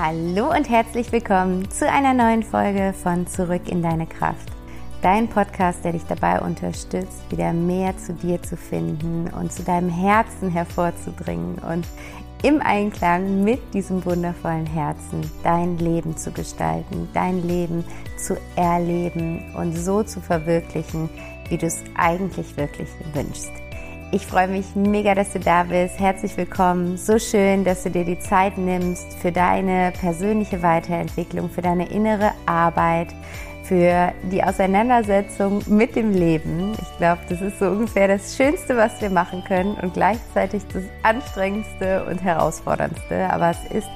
Hallo und herzlich willkommen zu einer neuen Folge von Zurück in deine Kraft. Dein Podcast, der dich dabei unterstützt, wieder mehr zu dir zu finden und zu deinem Herzen hervorzudringen und im Einklang mit diesem wundervollen Herzen dein Leben zu gestalten, dein Leben zu erleben und so zu verwirklichen, wie du es eigentlich wirklich wünschst. Ich freue mich mega, dass du da bist. Herzlich willkommen. So schön, dass du dir die Zeit nimmst für deine persönliche Weiterentwicklung, für deine innere Arbeit, für die Auseinandersetzung mit dem Leben. Ich glaube, das ist so ungefähr das Schönste, was wir machen können und gleichzeitig das anstrengendste und herausforderndste. Aber es ist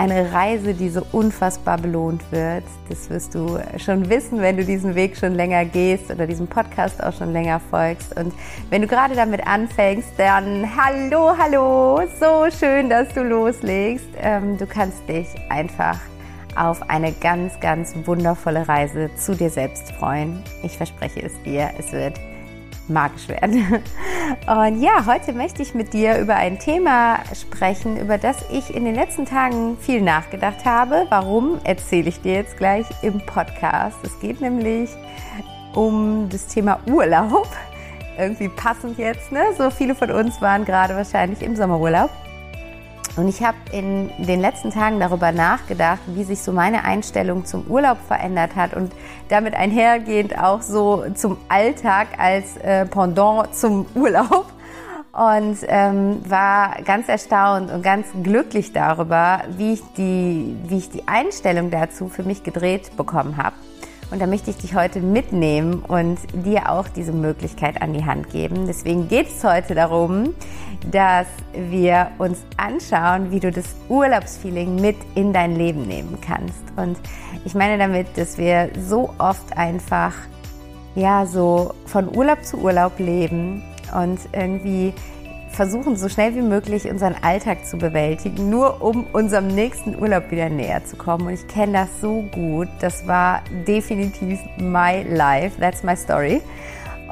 eine Reise, die so unfassbar belohnt wird. Das wirst du schon wissen, wenn du diesen Weg schon länger gehst oder diesem Podcast auch schon länger folgst. Und wenn du gerade damit anfängst, dann hallo, hallo, so schön, dass du loslegst. Ähm, du kannst dich einfach auf eine ganz, ganz wundervolle Reise zu dir selbst freuen. Ich verspreche es dir, es wird magisch werden. Und ja, heute möchte ich mit dir über ein Thema sprechen, über das ich in den letzten Tagen viel nachgedacht habe. Warum erzähle ich dir jetzt gleich im Podcast? Es geht nämlich um das Thema Urlaub. Irgendwie passend jetzt, ne? So viele von uns waren gerade wahrscheinlich im Sommerurlaub. Und ich habe in den letzten Tagen darüber nachgedacht, wie sich so meine Einstellung zum Urlaub verändert hat und damit einhergehend auch so zum Alltag als äh, Pendant zum Urlaub. Und ähm, war ganz erstaunt und ganz glücklich darüber, wie ich die, wie ich die Einstellung dazu für mich gedreht bekommen habe. Und da möchte ich dich heute mitnehmen und dir auch diese Möglichkeit an die Hand geben. Deswegen geht es heute darum, dass wir uns anschauen, wie du das Urlaubsfeeling mit in dein Leben nehmen kannst. Und ich meine damit, dass wir so oft einfach ja so von Urlaub zu Urlaub leben und irgendwie versuchen, so schnell wie möglich unseren Alltag zu bewältigen, nur um unserem nächsten Urlaub wieder näher zu kommen. Und ich kenne das so gut. Das war definitiv my life. That's my story.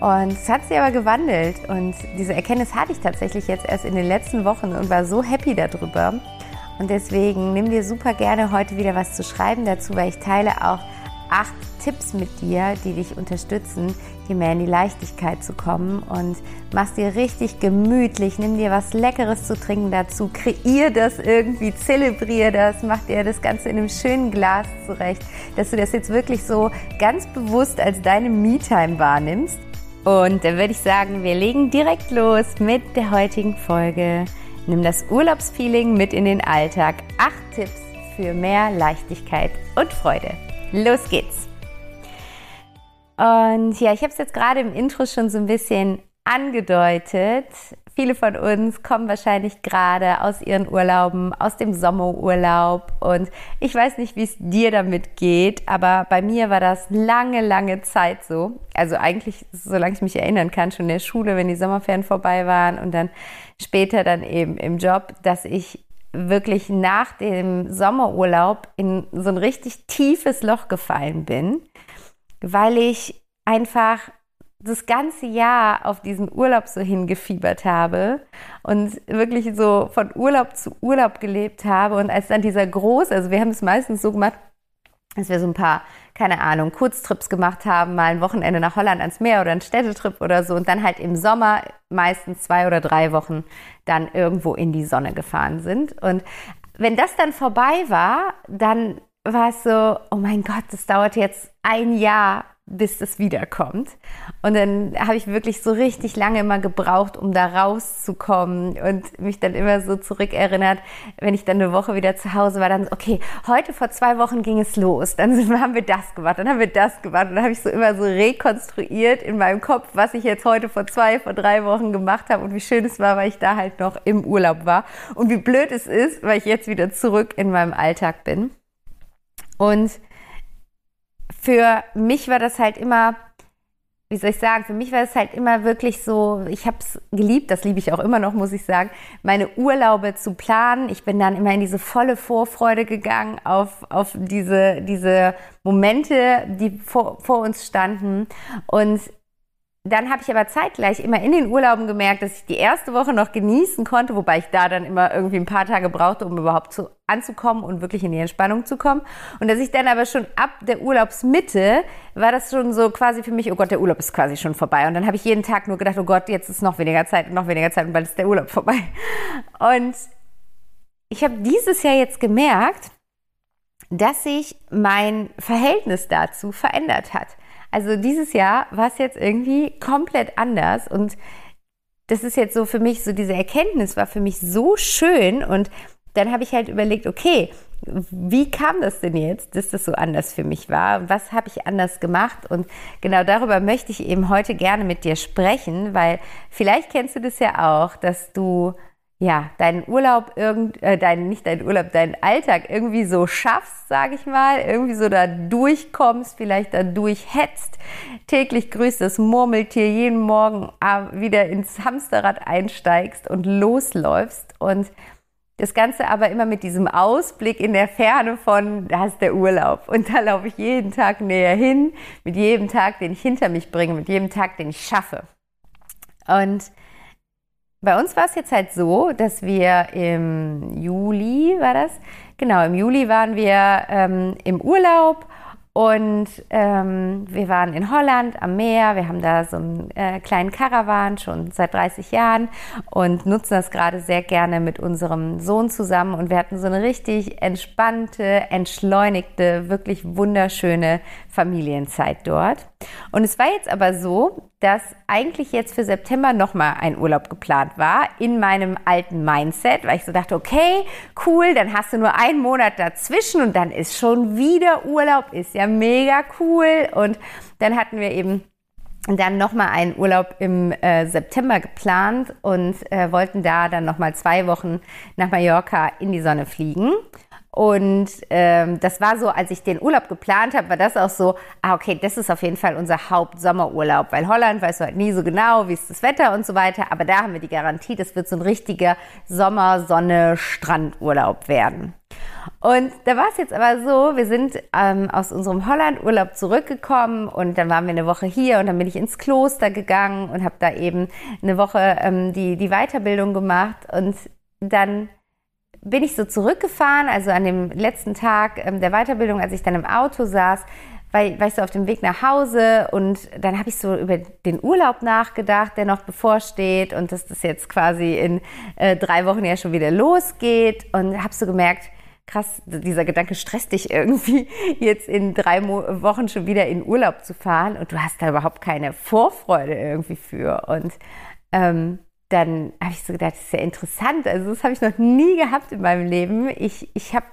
Und es hat sich aber gewandelt. Und diese Erkenntnis hatte ich tatsächlich jetzt erst in den letzten Wochen und war so happy darüber. Und deswegen nimm dir super gerne heute wieder was zu schreiben dazu, weil ich teile auch acht Tipps mit dir, die dich unterstützen, hier mehr in die Leichtigkeit zu kommen und machst dir richtig gemütlich, nimm dir was Leckeres zu trinken dazu, kreier das irgendwie, zelebrier das, mach dir das Ganze in einem schönen Glas zurecht, dass du das jetzt wirklich so ganz bewusst als deine Me-Time wahrnimmst. Und dann würde ich sagen, wir legen direkt los mit der heutigen Folge. Nimm das Urlaubsfeeling mit in den Alltag. Acht Tipps für mehr Leichtigkeit und Freude. Los geht's! Und ja, ich habe es jetzt gerade im Intro schon so ein bisschen angedeutet. Viele von uns kommen wahrscheinlich gerade aus ihren Urlauben, aus dem Sommerurlaub. Und ich weiß nicht, wie es dir damit geht, aber bei mir war das lange, lange Zeit so. Also eigentlich, solange ich mich erinnern kann, schon in der Schule, wenn die Sommerferien vorbei waren und dann später dann eben im Job, dass ich wirklich nach dem Sommerurlaub in so ein richtig tiefes Loch gefallen bin, weil ich einfach das ganze Jahr auf diesen Urlaub so hingefiebert habe und wirklich so von Urlaub zu Urlaub gelebt habe. Und als dann dieser große, also wir haben es meistens so gemacht, dass wir so ein paar, keine Ahnung, Kurztrips gemacht haben, mal ein Wochenende nach Holland ans Meer oder ein Städtetrip oder so und dann halt im Sommer meistens zwei oder drei Wochen dann irgendwo in die Sonne gefahren sind. Und wenn das dann vorbei war, dann war es so, oh mein Gott, das dauert jetzt ein Jahr, bis das wiederkommt. Und dann habe ich wirklich so richtig lange immer gebraucht, um da rauszukommen und mich dann immer so zurückerinnert, wenn ich dann eine Woche wieder zu Hause war, dann, okay, heute vor zwei Wochen ging es los, dann haben wir das gemacht, dann haben wir das gemacht und dann habe ich so immer so rekonstruiert in meinem Kopf, was ich jetzt heute vor zwei, vor drei Wochen gemacht habe und wie schön es war, weil ich da halt noch im Urlaub war und wie blöd es ist, weil ich jetzt wieder zurück in meinem Alltag bin. Und für mich war das halt immer, wie soll ich sagen, für mich war es halt immer wirklich so, ich habe es geliebt, das liebe ich auch immer noch, muss ich sagen, meine Urlaube zu planen. Ich bin dann immer in diese volle Vorfreude gegangen auf, auf diese, diese Momente, die vor, vor uns standen. Und dann habe ich aber zeitgleich immer in den Urlauben gemerkt, dass ich die erste Woche noch genießen konnte, wobei ich da dann immer irgendwie ein paar Tage brauchte, um überhaupt zu, anzukommen und wirklich in die Entspannung zu kommen. Und dass ich dann aber schon ab der Urlaubsmitte war das schon so quasi für mich, oh Gott, der Urlaub ist quasi schon vorbei. Und dann habe ich jeden Tag nur gedacht, oh Gott, jetzt ist noch weniger Zeit und noch weniger Zeit und bald ist der Urlaub vorbei. Und ich habe dieses Jahr jetzt gemerkt, dass sich mein Verhältnis dazu verändert hat. Also dieses Jahr war es jetzt irgendwie komplett anders und das ist jetzt so für mich, so diese Erkenntnis war für mich so schön und dann habe ich halt überlegt, okay, wie kam das denn jetzt, dass das so anders für mich war? Was habe ich anders gemacht? Und genau darüber möchte ich eben heute gerne mit dir sprechen, weil vielleicht kennst du das ja auch, dass du ja, deinen Urlaub irgend, äh, dein, nicht deinen Urlaub, deinen Alltag irgendwie so schaffst, sage ich mal, irgendwie so da durchkommst, vielleicht da durchhetzt, täglich grüßt das Murmeltier, jeden Morgen wieder ins Hamsterrad einsteigst und losläufst und das Ganze aber immer mit diesem Ausblick in der Ferne von, da ist der Urlaub. Und da laufe ich jeden Tag näher hin, mit jedem Tag, den ich hinter mich bringe, mit jedem Tag, den ich schaffe. Und bei uns war es jetzt halt so, dass wir im Juli, war das? Genau, im Juli waren wir ähm, im Urlaub und ähm, wir waren in Holland am Meer. Wir haben da so einen äh, kleinen Caravan schon seit 30 Jahren und nutzen das gerade sehr gerne mit unserem Sohn zusammen. Und wir hatten so eine richtig entspannte, entschleunigte, wirklich wunderschöne Familienzeit dort. Und es war jetzt aber so, dass eigentlich jetzt für September nochmal ein Urlaub geplant war in meinem alten Mindset, weil ich so dachte, okay, cool, dann hast du nur einen Monat dazwischen und dann ist schon wieder Urlaub, ist ja mega cool. Und dann hatten wir eben dann nochmal einen Urlaub im äh, September geplant und äh, wollten da dann nochmal zwei Wochen nach Mallorca in die Sonne fliegen. Und ähm, das war so, als ich den Urlaub geplant habe, war das auch so, ah, okay, das ist auf jeden Fall unser Hauptsommerurlaub, weil Holland weißt du halt nie so genau, wie ist das Wetter und so weiter, aber da haben wir die Garantie, das wird so ein richtiger Sommer, Sonne, Strandurlaub werden. Und da war es jetzt aber so, wir sind ähm, aus unserem Hollandurlaub zurückgekommen und dann waren wir eine Woche hier und dann bin ich ins Kloster gegangen und habe da eben eine Woche ähm, die, die Weiterbildung gemacht und dann bin ich so zurückgefahren, also an dem letzten Tag ähm, der Weiterbildung, als ich dann im Auto saß, war, war ich so auf dem Weg nach Hause und dann habe ich so über den Urlaub nachgedacht, der noch bevorsteht und dass das jetzt quasi in äh, drei Wochen ja schon wieder losgeht und habe so gemerkt, krass, dieser Gedanke stresst dich irgendwie, jetzt in drei Mo Wochen schon wieder in Urlaub zu fahren und du hast da überhaupt keine Vorfreude irgendwie für und ähm, dann habe ich so gedacht, das ist ja interessant. Also das habe ich noch nie gehabt in meinem Leben. Ich, ich habe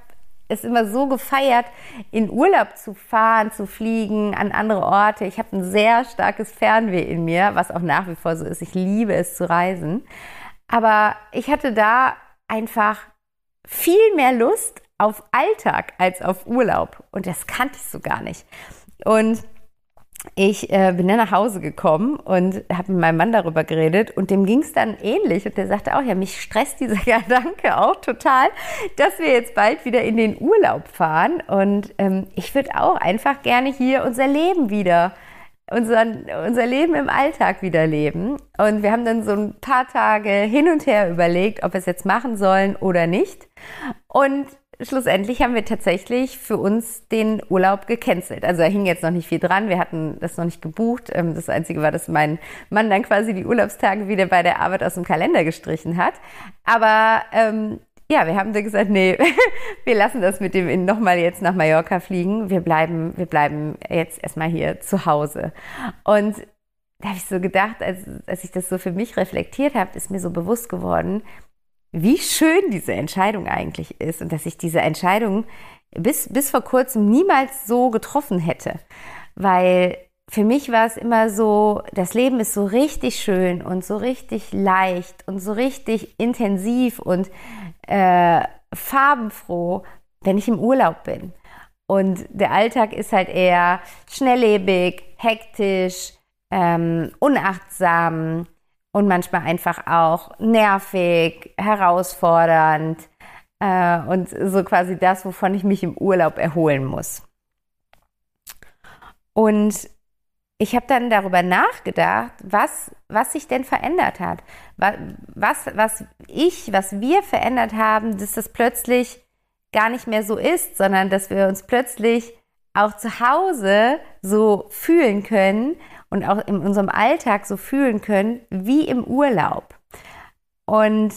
es immer so gefeiert, in Urlaub zu fahren, zu fliegen, an andere Orte. Ich habe ein sehr starkes Fernweh in mir, was auch nach wie vor so ist. Ich liebe es zu reisen. Aber ich hatte da einfach viel mehr Lust auf Alltag als auf Urlaub. Und das kannte ich so gar nicht. Und ich äh, bin dann nach Hause gekommen und habe mit meinem Mann darüber geredet und dem ging es dann ähnlich und der sagte auch, ja, mich stresst dieser Gedanke auch total, dass wir jetzt bald wieder in den Urlaub fahren und ähm, ich würde auch einfach gerne hier unser Leben wieder, unser, unser Leben im Alltag wieder leben. Und wir haben dann so ein paar Tage hin und her überlegt, ob wir es jetzt machen sollen oder nicht. Und schlussendlich haben wir tatsächlich für uns den Urlaub gecancelt. Also da hing jetzt noch nicht viel dran. Wir hatten das noch nicht gebucht. Ähm, das Einzige war, dass mein Mann dann quasi die Urlaubstage wieder bei der Arbeit aus dem Kalender gestrichen hat. Aber ähm, ja, wir haben dann gesagt, nee, wir lassen das mit dem nochmal jetzt nach Mallorca fliegen. Wir bleiben, wir bleiben jetzt erstmal hier zu Hause. Und da habe ich so gedacht, als, als ich das so für mich reflektiert habe, ist mir so bewusst geworden, wie schön diese Entscheidung eigentlich ist und dass ich diese Entscheidung bis, bis vor kurzem niemals so getroffen hätte. Weil für mich war es immer so, das Leben ist so richtig schön und so richtig leicht und so richtig intensiv und äh, farbenfroh, wenn ich im Urlaub bin. Und der Alltag ist halt eher schnelllebig, hektisch, ähm, unachtsam, und manchmal einfach auch nervig, herausfordernd äh, und so quasi das, wovon ich mich im Urlaub erholen muss. Und ich habe dann darüber nachgedacht, was, was sich denn verändert hat. Was, was ich, was wir verändert haben, dass das plötzlich gar nicht mehr so ist, sondern dass wir uns plötzlich auch zu Hause so fühlen können und auch in unserem Alltag so fühlen können wie im Urlaub. Und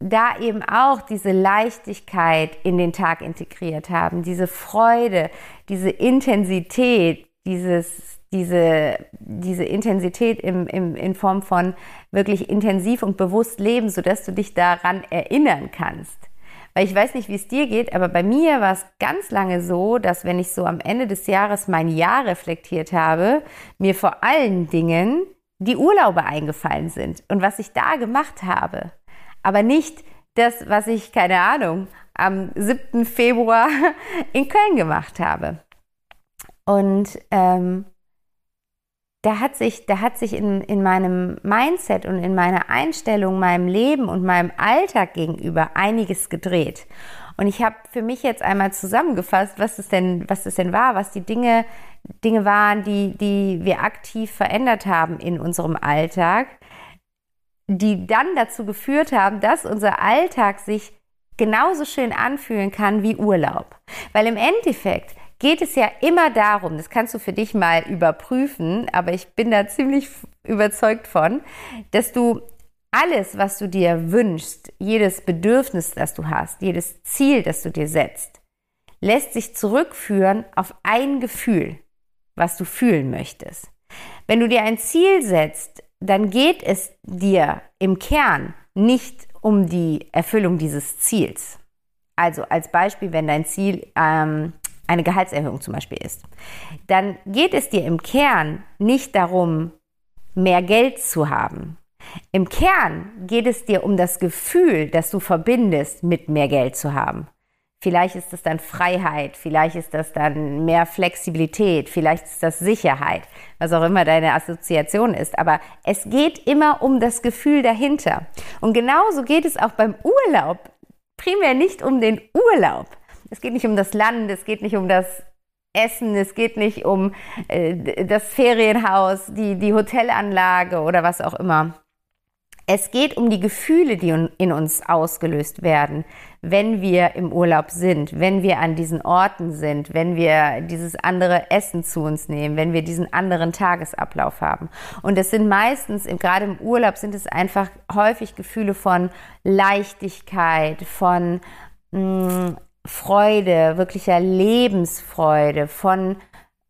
da eben auch diese Leichtigkeit in den Tag integriert haben, diese Freude, diese Intensität, dieses, diese, diese Intensität im, im, in Form von wirklich intensiv und bewusst leben, sodass du dich daran erinnern kannst. Weil ich weiß nicht, wie es dir geht, aber bei mir war es ganz lange so, dass wenn ich so am Ende des Jahres mein Jahr reflektiert habe, mir vor allen Dingen die Urlaube eingefallen sind und was ich da gemacht habe. Aber nicht das, was ich, keine Ahnung, am 7. Februar in Köln gemacht habe. Und ähm, da hat sich, da hat sich in, in meinem Mindset und in meiner Einstellung, meinem Leben und meinem Alltag gegenüber einiges gedreht. Und ich habe für mich jetzt einmal zusammengefasst, was es denn, was es denn war, was die Dinge, Dinge waren, die, die wir aktiv verändert haben in unserem Alltag, die dann dazu geführt haben, dass unser Alltag sich genauso schön anfühlen kann wie Urlaub. Weil im Endeffekt geht es ja immer darum, das kannst du für dich mal überprüfen, aber ich bin da ziemlich überzeugt von, dass du alles, was du dir wünschst, jedes Bedürfnis, das du hast, jedes Ziel, das du dir setzt, lässt sich zurückführen auf ein Gefühl, was du fühlen möchtest. Wenn du dir ein Ziel setzt, dann geht es dir im Kern nicht um die Erfüllung dieses Ziels. Also als Beispiel, wenn dein Ziel ähm, eine Gehaltserhöhung zum Beispiel ist, dann geht es dir im Kern nicht darum, mehr Geld zu haben. Im Kern geht es dir um das Gefühl, das du verbindest mit mehr Geld zu haben. Vielleicht ist es dann Freiheit, vielleicht ist das dann mehr Flexibilität, vielleicht ist das Sicherheit, was auch immer deine Assoziation ist. Aber es geht immer um das Gefühl dahinter. Und genauso geht es auch beim Urlaub. Primär nicht um den Urlaub, es geht nicht um das Land, es geht nicht um das Essen, es geht nicht um äh, das Ferienhaus, die, die Hotelanlage oder was auch immer. Es geht um die Gefühle, die in uns ausgelöst werden, wenn wir im Urlaub sind, wenn wir an diesen Orten sind, wenn wir dieses andere Essen zu uns nehmen, wenn wir diesen anderen Tagesablauf haben. Und es sind meistens, gerade im Urlaub, sind es einfach häufig Gefühle von Leichtigkeit, von mh, mm, Freude, wirklicher Lebensfreude, von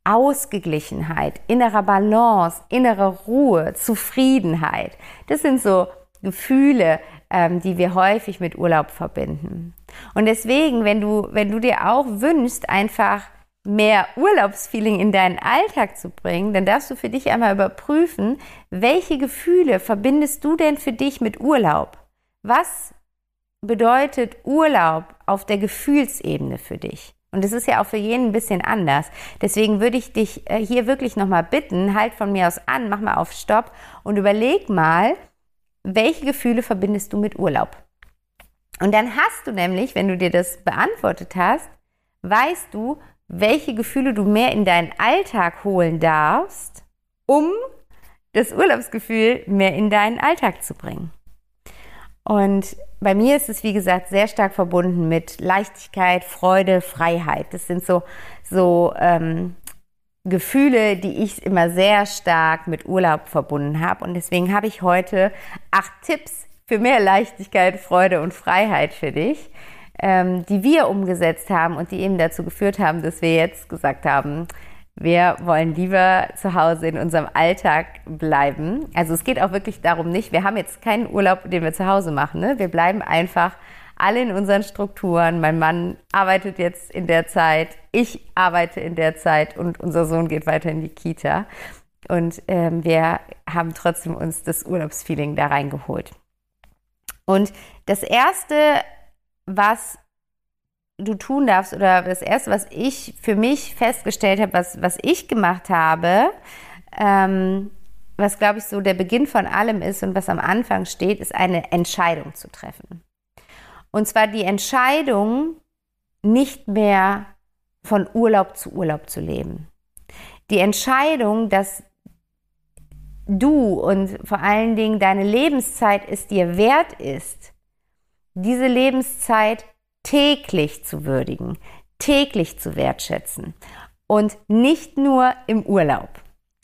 Ausgeglichenheit, innerer Balance, innerer Ruhe, Zufriedenheit. Das sind so Gefühle, ähm, die wir häufig mit Urlaub verbinden. Und deswegen, wenn du, wenn du dir auch wünschst, einfach mehr Urlaubsfeeling in deinen Alltag zu bringen, dann darfst du für dich einmal überprüfen, welche Gefühle verbindest du denn für dich mit Urlaub? Was bedeutet Urlaub auf der Gefühlsebene für dich? Und es ist ja auch für jeden ein bisschen anders. Deswegen würde ich dich äh, hier wirklich nochmal bitten, halt von mir aus an, mach mal auf Stopp und überleg mal, welche Gefühle verbindest du mit Urlaub? Und dann hast du nämlich, wenn du dir das beantwortet hast, weißt du, welche Gefühle du mehr in deinen Alltag holen darfst, um das Urlaubsgefühl mehr in deinen Alltag zu bringen. Und bei mir ist es, wie gesagt, sehr stark verbunden mit Leichtigkeit, Freude, Freiheit. Das sind so, so ähm, Gefühle, die ich immer sehr stark mit Urlaub verbunden habe. Und deswegen habe ich heute acht Tipps für mehr Leichtigkeit, Freude und Freiheit für dich, ähm, die wir umgesetzt haben und die eben dazu geführt haben, dass wir jetzt gesagt haben, wir wollen lieber zu Hause in unserem Alltag bleiben. Also es geht auch wirklich darum nicht, wir haben jetzt keinen Urlaub, den wir zu Hause machen. Ne? Wir bleiben einfach alle in unseren Strukturen. Mein Mann arbeitet jetzt in der Zeit, ich arbeite in der Zeit und unser Sohn geht weiter in die Kita. Und ähm, wir haben trotzdem uns das Urlaubsfeeling da reingeholt. Und das Erste, was du tun darfst oder das Erste, was ich für mich festgestellt habe, was, was ich gemacht habe, ähm, was glaube ich so der Beginn von allem ist und was am Anfang steht, ist eine Entscheidung zu treffen. Und zwar die Entscheidung, nicht mehr von Urlaub zu Urlaub zu leben. Die Entscheidung, dass du und vor allen Dingen deine Lebenszeit es dir wert ist, diese Lebenszeit täglich zu würdigen, täglich zu wertschätzen und nicht nur im Urlaub.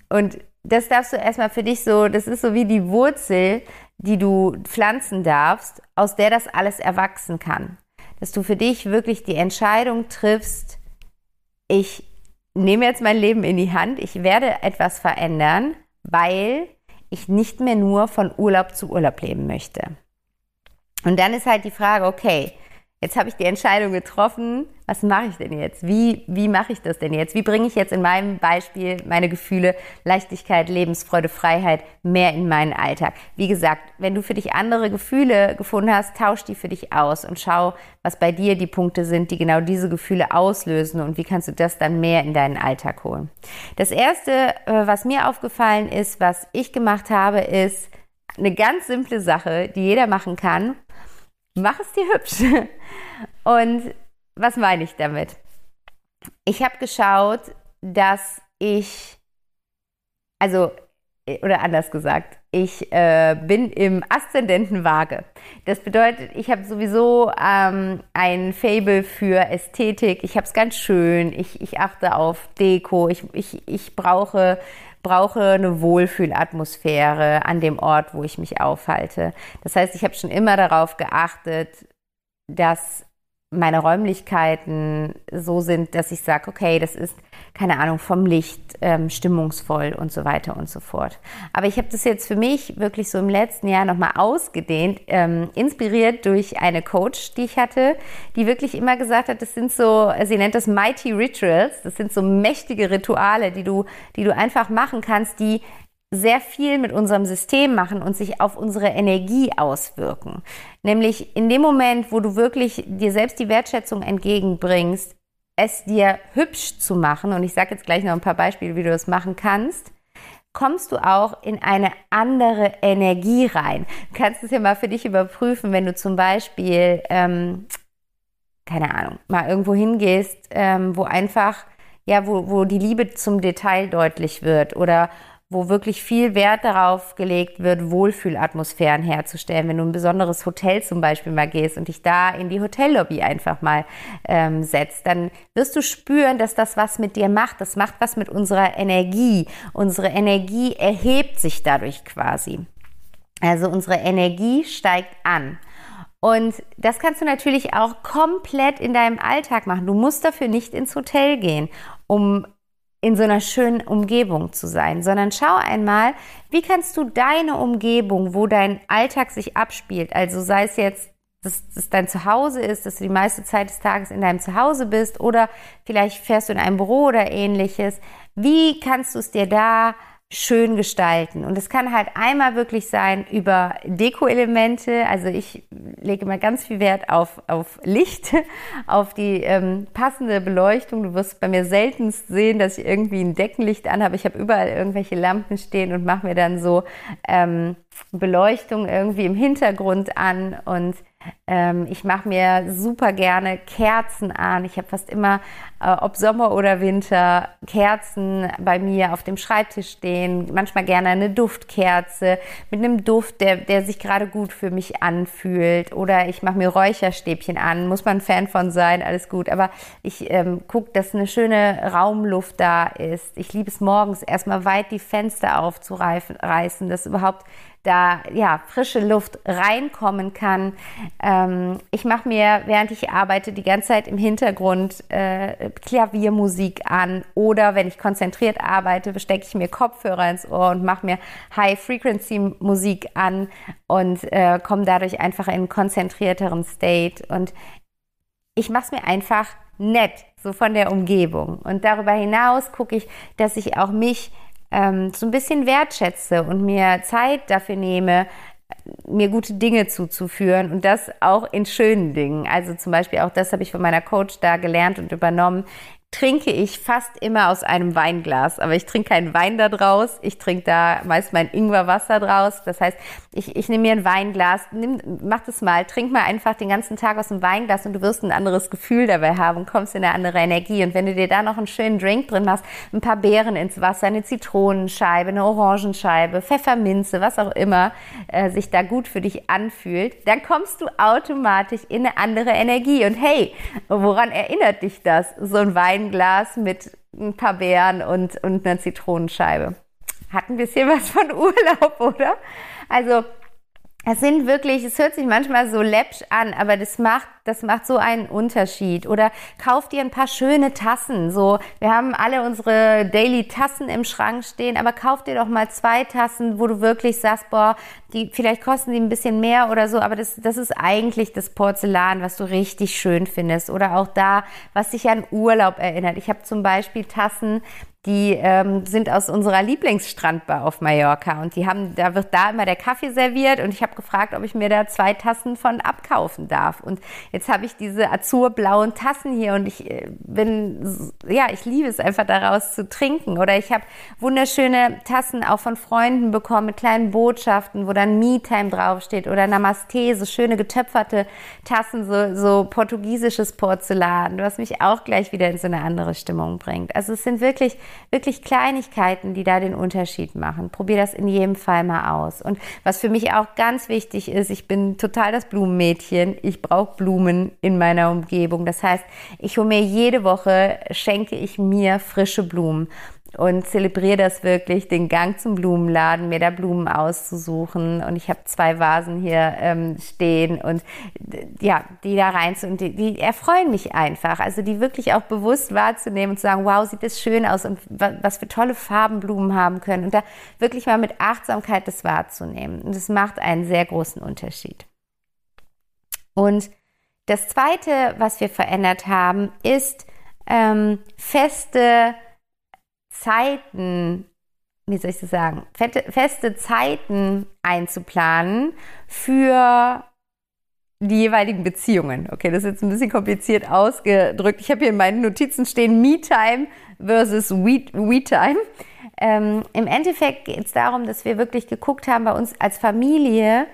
Und das darfst du erstmal für dich so, das ist so wie die Wurzel, die du pflanzen darfst, aus der das alles erwachsen kann. Dass du für dich wirklich die Entscheidung triffst, ich nehme jetzt mein Leben in die Hand, ich werde etwas verändern, weil ich nicht mehr nur von Urlaub zu Urlaub leben möchte. Und dann ist halt die Frage, okay, jetzt habe ich die Entscheidung getroffen, was mache ich denn jetzt? Wie, wie mache ich das denn jetzt? Wie bringe ich jetzt in meinem Beispiel meine Gefühle, Leichtigkeit, Lebensfreude, Freiheit mehr in meinen Alltag? Wie gesagt, wenn du für dich andere Gefühle gefunden hast, tausch die für dich aus und schau, was bei dir die Punkte sind, die genau diese Gefühle auslösen und wie kannst du das dann mehr in deinen Alltag holen. Das erste, äh, was mir aufgefallen ist, was ich gemacht habe, ist eine ganz simple Sache, die jeder machen kann mach es dir hübsch. Und was meine ich damit? Ich habe geschaut, dass ich, also, oder anders gesagt, ich äh, bin im aszendenten Waage. Das bedeutet, ich habe sowieso ähm, ein Fable für Ästhetik. Ich habe es ganz schön. Ich, ich achte auf Deko. Ich, ich, ich brauche brauche eine Wohlfühlatmosphäre an dem Ort, wo ich mich aufhalte. Das heißt, ich habe schon immer darauf geachtet, dass meine Räumlichkeiten so sind, dass ich sage, okay, das ist, keine Ahnung, vom Licht ähm, stimmungsvoll und so weiter und so fort. Aber ich habe das jetzt für mich wirklich so im letzten Jahr nochmal ausgedehnt, ähm, inspiriert durch eine Coach, die ich hatte, die wirklich immer gesagt hat, das sind so, sie nennt das Mighty Rituals, das sind so mächtige Rituale, die du, die du einfach machen kannst, die sehr viel mit unserem System machen und sich auf unsere Energie auswirken. Nämlich in dem Moment, wo du wirklich dir selbst die Wertschätzung entgegenbringst, es dir hübsch zu machen, und ich sage jetzt gleich noch ein paar Beispiele, wie du das machen kannst, kommst du auch in eine andere Energie rein. Du kannst es ja mal für dich überprüfen, wenn du zum Beispiel, ähm, keine Ahnung, mal irgendwo hingehst, ähm, wo einfach, ja, wo, wo die Liebe zum Detail deutlich wird oder wo wirklich viel Wert darauf gelegt wird, Wohlfühlatmosphären herzustellen. Wenn du ein besonderes Hotel zum Beispiel mal gehst und dich da in die Hotellobby einfach mal ähm, setzt, dann wirst du spüren, dass das was mit dir macht. Das macht was mit unserer Energie. Unsere Energie erhebt sich dadurch quasi. Also unsere Energie steigt an. Und das kannst du natürlich auch komplett in deinem Alltag machen. Du musst dafür nicht ins Hotel gehen, um in so einer schönen Umgebung zu sein, sondern schau einmal, wie kannst du deine Umgebung, wo dein Alltag sich abspielt, also sei es jetzt, dass es dein Zuhause ist, dass du die meiste Zeit des Tages in deinem Zuhause bist oder vielleicht fährst du in ein Büro oder ähnliches, wie kannst du es dir da schön gestalten. Und es kann halt einmal wirklich sein über Deko-Elemente. Also ich lege mal ganz viel Wert auf, auf Licht, auf die ähm, passende Beleuchtung. Du wirst bei mir selten sehen, dass ich irgendwie ein Deckenlicht anhabe. Ich habe überall irgendwelche Lampen stehen und mache mir dann so ähm, Beleuchtung irgendwie im Hintergrund an und ähm, ich mache mir super gerne Kerzen an. Ich habe fast immer, äh, ob Sommer oder Winter, Kerzen bei mir auf dem Schreibtisch stehen. Manchmal gerne eine Duftkerze mit einem Duft, der, der sich gerade gut für mich anfühlt. Oder ich mache mir Räucherstäbchen an. Muss man Fan von sein, alles gut. Aber ich ähm, gucke, dass eine schöne Raumluft da ist. Ich liebe es morgens erstmal weit die Fenster aufzureißen, dass überhaupt da ja frische Luft reinkommen kann. Ähm, ich mache mir, während ich arbeite, die ganze Zeit im Hintergrund äh, Klaviermusik an oder wenn ich konzentriert arbeite, stecke ich mir Kopfhörer ins Ohr und mache mir High-Frequency-Musik an und äh, komme dadurch einfach in einen konzentrierteren State. Und ich mache es mir einfach nett, so von der Umgebung. Und darüber hinaus gucke ich, dass ich auch mich ähm, so ein bisschen wertschätze und mir Zeit dafür nehme, mir gute Dinge zuzuführen und das auch in schönen Dingen. Also zum Beispiel auch das habe ich von meiner Coach da gelernt und übernommen. Trinke ich fast immer aus einem Weinglas. Aber ich trinke keinen Wein da draus. Ich trinke da meist mein Ingwerwasser draus. Das heißt, ich, ich nehme mir ein Weinglas, nimm, mach das mal, trink mal einfach den ganzen Tag aus dem Weinglas und du wirst ein anderes Gefühl dabei haben und kommst in eine andere Energie. Und wenn du dir da noch einen schönen Drink drin machst, ein paar Beeren ins Wasser, eine Zitronenscheibe, eine Orangenscheibe, Pfefferminze, was auch immer äh, sich da gut für dich anfühlt, dann kommst du automatisch in eine andere Energie. Und hey, woran erinnert dich das? So ein Wein Weinglas mit ein paar Beeren und, und einer Zitronenscheibe. Hat ein bisschen was von Urlaub, oder? Also es sind wirklich, es hört sich manchmal so läppsch an, aber das macht, das macht so einen Unterschied. Oder kauf dir ein paar schöne Tassen. So, wir haben alle unsere Daily Tassen im Schrank stehen, aber kauf dir doch mal zwei Tassen, wo du wirklich sagst, boah, die, vielleicht kosten die ein bisschen mehr oder so, aber das, das ist eigentlich das Porzellan, was du richtig schön findest. Oder auch da, was dich an Urlaub erinnert. Ich habe zum Beispiel Tassen, die ähm, sind aus unserer Lieblingsstrandbar auf Mallorca und die haben, da wird da immer der Kaffee serviert und ich habe gefragt, ob ich mir da zwei Tassen von abkaufen darf. Und jetzt habe ich diese azurblauen Tassen hier und ich äh, bin, ja, ich liebe es einfach daraus zu trinken. Oder ich habe wunderschöne Tassen auch von Freunden bekommen mit kleinen Botschaften, wo dann Me-Time draufsteht oder Namaste, so schöne getöpferte Tassen, so, so portugiesisches Porzellan, was mich auch gleich wieder in so eine andere Stimmung bringt. Also es sind wirklich wirklich Kleinigkeiten, die da den Unterschied machen. Probier das in jedem Fall mal aus. Und was für mich auch ganz wichtig ist, ich bin total das Blumenmädchen. Ich brauche Blumen in meiner Umgebung. Das heißt, ich hole mir jede Woche, schenke ich mir frische Blumen und zelebriere das wirklich, den Gang zum Blumenladen, mir da Blumen auszusuchen. Und ich habe zwei Vasen hier ähm, stehen und ja, die da rein und die, die erfreuen mich einfach. Also die wirklich auch bewusst wahrzunehmen und zu sagen, wow, sieht das schön aus und was für tolle Farben Blumen haben können. Und da wirklich mal mit Achtsamkeit das wahrzunehmen. Und das macht einen sehr großen Unterschied. Und das Zweite, was wir verändert haben, ist ähm, feste Zeiten, wie soll ich das sagen, feste Zeiten einzuplanen für die jeweiligen Beziehungen. Okay, das ist jetzt ein bisschen kompliziert ausgedrückt. Ich habe hier in meinen Notizen stehen Me-Time versus We-Time. Ähm, Im Endeffekt geht es darum, dass wir wirklich geguckt haben bei uns als Familie,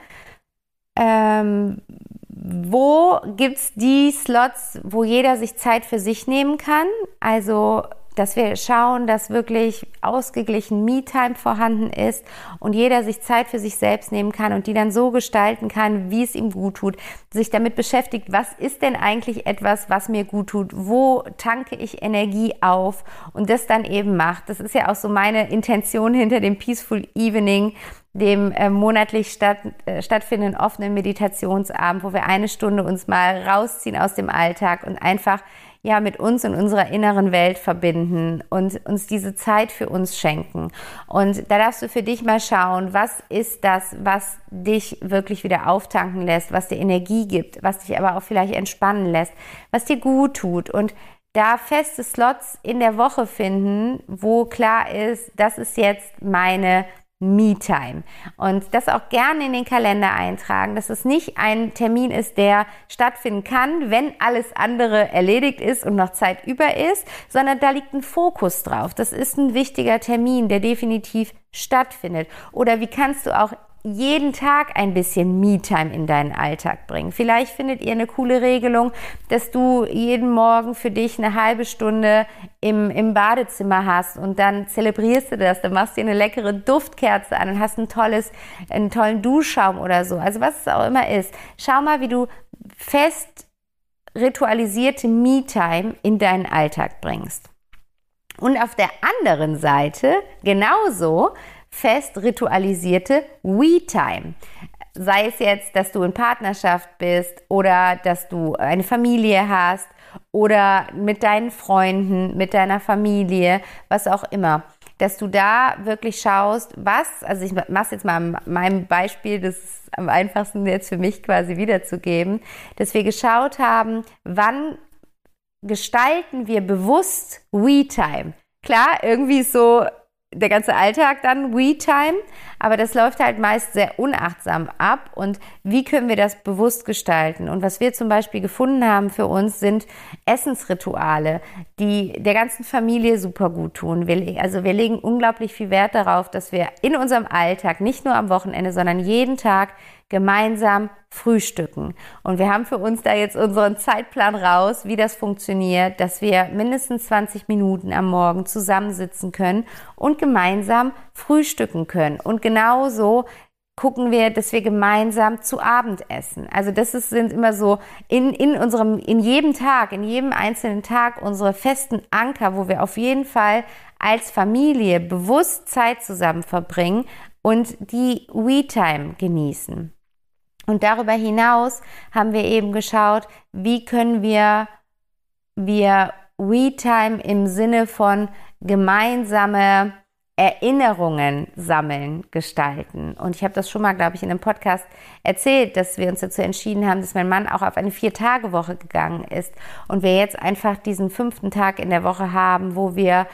ähm, wo gibt es die Slots, wo jeder sich Zeit für sich nehmen kann. Also dass wir schauen, dass wirklich ausgeglichen Me-Time vorhanden ist und jeder sich Zeit für sich selbst nehmen kann und die dann so gestalten kann, wie es ihm gut tut, sich damit beschäftigt, was ist denn eigentlich etwas, was mir gut tut, wo tanke ich Energie auf und das dann eben macht. Das ist ja auch so meine Intention hinter dem Peaceful Evening, dem äh, monatlich statt, äh, stattfindenden offenen Meditationsabend, wo wir eine Stunde uns mal rausziehen aus dem Alltag und einfach ja mit uns und unserer inneren Welt verbinden und uns diese Zeit für uns schenken. Und da darfst du für dich mal schauen, was ist das, was dich wirklich wieder auftanken lässt, was dir Energie gibt, was dich aber auch vielleicht entspannen lässt, was dir gut tut und da feste Slots in der Woche finden, wo klar ist, das ist jetzt meine Me-Time. Und das auch gerne in den Kalender eintragen, dass es nicht ein Termin ist, der stattfinden kann, wenn alles andere erledigt ist und noch Zeit über ist, sondern da liegt ein Fokus drauf. Das ist ein wichtiger Termin, der definitiv stattfindet. Oder wie kannst du auch jeden Tag ein bisschen Me-Time in deinen Alltag bringen. Vielleicht findet ihr eine coole Regelung, dass du jeden Morgen für dich eine halbe Stunde im, im Badezimmer hast und dann zelebrierst du das, dann machst du dir eine leckere Duftkerze an und hast ein tolles, einen tollen Duschschaum oder so. Also was es auch immer ist. Schau mal, wie du fest ritualisierte Me-Time in deinen Alltag bringst. Und auf der anderen Seite genauso fest ritualisierte We-Time. Sei es jetzt, dass du in Partnerschaft bist oder dass du eine Familie hast oder mit deinen Freunden, mit deiner Familie, was auch immer. Dass du da wirklich schaust, was, also ich mache jetzt mal meinem Beispiel, das ist am einfachsten jetzt für mich quasi wiederzugeben, dass wir geschaut haben, wann gestalten wir bewusst We-Time. Klar, irgendwie so der ganze Alltag dann We-Time, aber das läuft halt meist sehr unachtsam ab. Und wie können wir das bewusst gestalten? Und was wir zum Beispiel gefunden haben für uns sind Essensrituale, die der ganzen Familie super gut tun. Wir, also wir legen unglaublich viel Wert darauf, dass wir in unserem Alltag, nicht nur am Wochenende, sondern jeden Tag gemeinsam frühstücken. Und wir haben für uns da jetzt unseren Zeitplan raus, wie das funktioniert, dass wir mindestens 20 Minuten am Morgen zusammensitzen können und gemeinsam frühstücken können. Und genauso gucken wir, dass wir gemeinsam zu Abend essen. Also das ist, sind immer so in, in unserem, in jedem Tag, in jedem einzelnen Tag unsere festen Anker, wo wir auf jeden Fall als Familie bewusst Zeit zusammen verbringen und die We-Time genießen. Und darüber hinaus haben wir eben geschaut, wie können wir, wir We-Time im Sinne von gemeinsame Erinnerungen sammeln, gestalten. Und ich habe das schon mal, glaube ich, in einem Podcast erzählt, dass wir uns dazu entschieden haben, dass mein Mann auch auf eine Vier-Tage-Woche gegangen ist und wir jetzt einfach diesen fünften Tag in der Woche haben, wo wir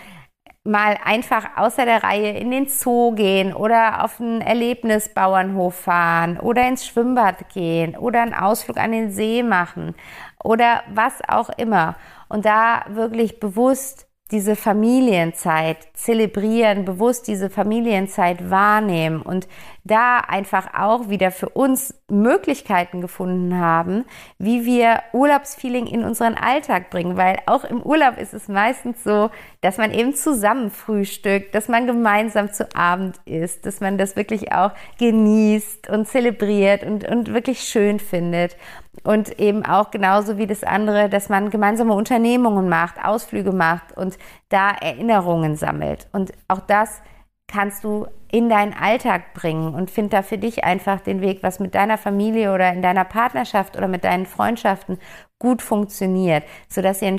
mal einfach außer der Reihe in den Zoo gehen oder auf einen Erlebnisbauernhof fahren oder ins Schwimmbad gehen oder einen Ausflug an den See machen oder was auch immer. Und da wirklich bewusst diese Familienzeit zelebrieren, bewusst diese Familienzeit wahrnehmen und da einfach auch wieder für uns Möglichkeiten gefunden haben, wie wir Urlaubsfeeling in unseren Alltag bringen, weil auch im Urlaub ist es meistens so, dass man eben zusammen frühstückt, dass man gemeinsam zu Abend isst, dass man das wirklich auch genießt und zelebriert und, und wirklich schön findet. Und eben auch genauso wie das andere, dass man gemeinsame Unternehmungen macht, Ausflüge macht und da Erinnerungen sammelt. Und auch das kannst du in deinen Alltag bringen und find da für dich einfach den Weg, was mit deiner Familie oder in deiner Partnerschaft oder mit deinen Freundschaften gut funktioniert, sodass ihr eine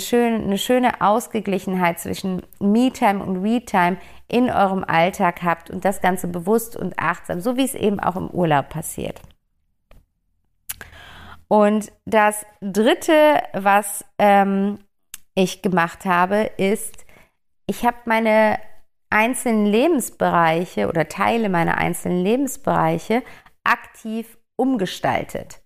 schöne, Ausgeglichenheit zwischen Me-Time und We-Time in eurem Alltag habt und das Ganze bewusst und achtsam, so wie es eben auch im Urlaub passiert. Und das Dritte, was ähm, ich gemacht habe, ist, ich habe meine einzelnen Lebensbereiche oder Teile meiner einzelnen Lebensbereiche aktiv umgestaltet.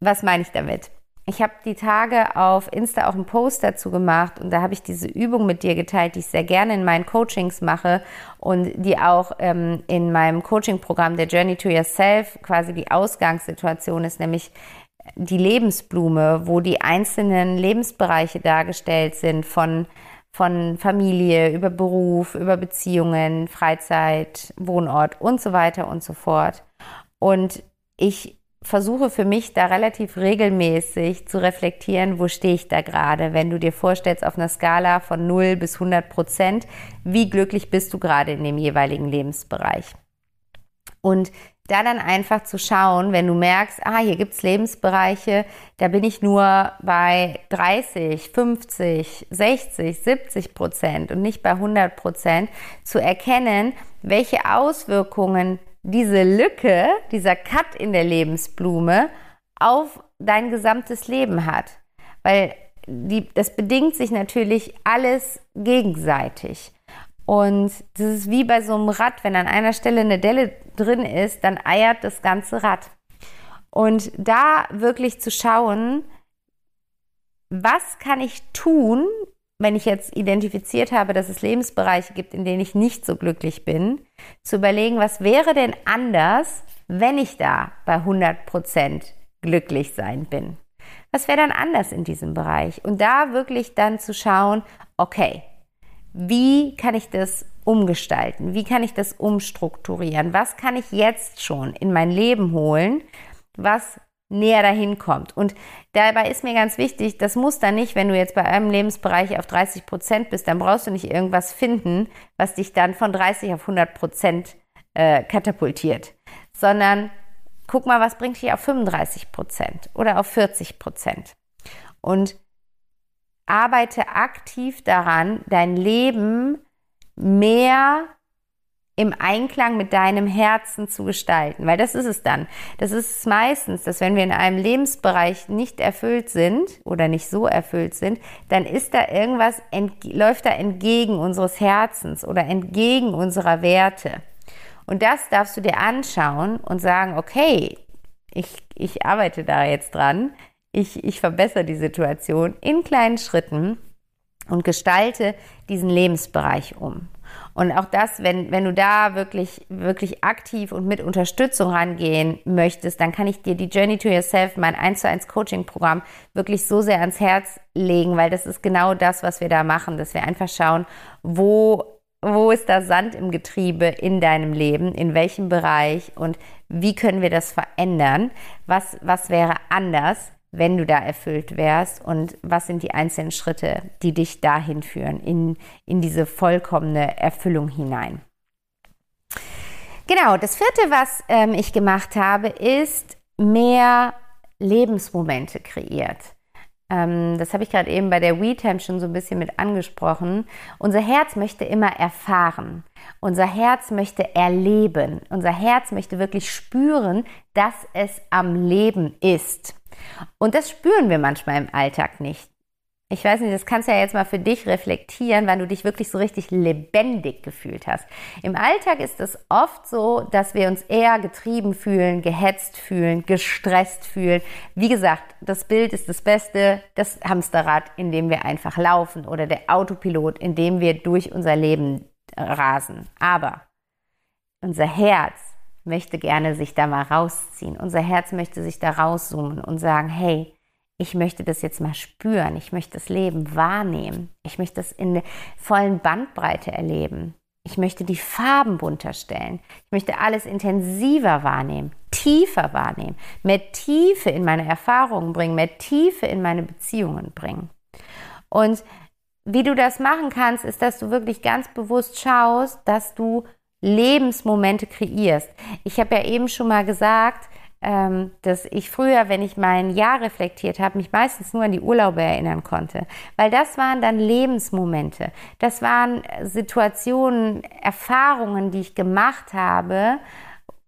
Was meine ich damit? Ich habe die Tage auf Insta auch einen Post dazu gemacht und da habe ich diese Übung mit dir geteilt, die ich sehr gerne in meinen Coachings mache und die auch ähm, in meinem Coaching-Programm der Journey to Yourself quasi die Ausgangssituation ist, nämlich die Lebensblume, wo die einzelnen Lebensbereiche dargestellt sind von von Familie, über Beruf, über Beziehungen, Freizeit, Wohnort und so weiter und so fort. Und ich versuche für mich da relativ regelmäßig zu reflektieren, wo stehe ich da gerade. Wenn du dir vorstellst, auf einer Skala von 0 bis 100 Prozent, wie glücklich bist du gerade in dem jeweiligen Lebensbereich? Und da dann einfach zu schauen, wenn du merkst, ah, hier gibt's Lebensbereiche, da bin ich nur bei 30, 50, 60, 70 Prozent und nicht bei 100 Prozent, zu erkennen, welche Auswirkungen diese Lücke, dieser Cut in der Lebensblume auf dein gesamtes Leben hat. Weil die, das bedingt sich natürlich alles gegenseitig. Und das ist wie bei so einem Rad, wenn an einer Stelle eine Delle drin ist, dann eiert das ganze Rad. Und da wirklich zu schauen, was kann ich tun, wenn ich jetzt identifiziert habe, dass es Lebensbereiche gibt, in denen ich nicht so glücklich bin, zu überlegen, was wäre denn anders, wenn ich da bei 100 Prozent glücklich sein bin? Was wäre dann anders in diesem Bereich? Und da wirklich dann zu schauen, okay, wie kann ich das umgestalten? Wie kann ich das umstrukturieren? Was kann ich jetzt schon in mein Leben holen, was näher dahin kommt? Und dabei ist mir ganz wichtig, das muss dann nicht, wenn du jetzt bei einem Lebensbereich auf 30 Prozent bist, dann brauchst du nicht irgendwas finden, was dich dann von 30 auf 100 Prozent äh, katapultiert, sondern guck mal, was bringt dich auf 35 Prozent oder auf 40 Prozent? Und arbeite aktiv daran, dein Leben mehr im Einklang mit deinem Herzen zu gestalten. Weil das ist es dann. Das ist es meistens, dass wenn wir in einem Lebensbereich nicht erfüllt sind oder nicht so erfüllt sind, dann ist da irgendwas, läuft da entgegen unseres Herzens oder entgegen unserer Werte. Und das darfst du dir anschauen und sagen, okay, ich, ich arbeite da jetzt dran, ich, ich verbessere die Situation in kleinen Schritten und gestalte diesen Lebensbereich um. Und auch das, wenn, wenn du da wirklich, wirklich aktiv und mit Unterstützung rangehen möchtest, dann kann ich dir die Journey to Yourself, mein 1 zu 1 Coaching Programm, wirklich so sehr ans Herz legen, weil das ist genau das, was wir da machen, dass wir einfach schauen, wo wo ist da Sand im Getriebe in deinem Leben, in welchem Bereich und wie können wir das verändern? Was, was wäre anders, wenn du da erfüllt wärst und was sind die einzelnen Schritte, die dich dahin führen, in, in diese vollkommene Erfüllung hinein. Genau, das vierte, was ähm, ich gemacht habe, ist mehr Lebensmomente kreiert. Ähm, das habe ich gerade eben bei der WeTime schon so ein bisschen mit angesprochen. Unser Herz möchte immer erfahren. Unser Herz möchte erleben. Unser Herz möchte wirklich spüren, dass es am Leben ist. Und das spüren wir manchmal im Alltag nicht. Ich weiß nicht, das kannst du ja jetzt mal für dich reflektieren, wann du dich wirklich so richtig lebendig gefühlt hast. Im Alltag ist es oft so, dass wir uns eher getrieben fühlen, gehetzt fühlen, gestresst fühlen. Wie gesagt, das Bild ist das Beste, das Hamsterrad, in dem wir einfach laufen oder der Autopilot, in dem wir durch unser Leben rasen. Aber unser Herz möchte gerne sich da mal rausziehen. Unser Herz möchte sich da rauszoomen und sagen, hey, ich möchte das jetzt mal spüren, ich möchte das Leben wahrnehmen, ich möchte das in der vollen Bandbreite erleben. Ich möchte die Farben bunter stellen. Ich möchte alles intensiver wahrnehmen, tiefer wahrnehmen, mehr Tiefe in meine Erfahrungen bringen, mehr Tiefe in meine Beziehungen bringen. Und wie du das machen kannst, ist, dass du wirklich ganz bewusst schaust, dass du Lebensmomente kreierst. Ich habe ja eben schon mal gesagt, ähm, dass ich früher, wenn ich mein Jahr reflektiert habe, mich meistens nur an die Urlaube erinnern konnte, weil das waren dann Lebensmomente. Das waren Situationen, Erfahrungen, die ich gemacht habe,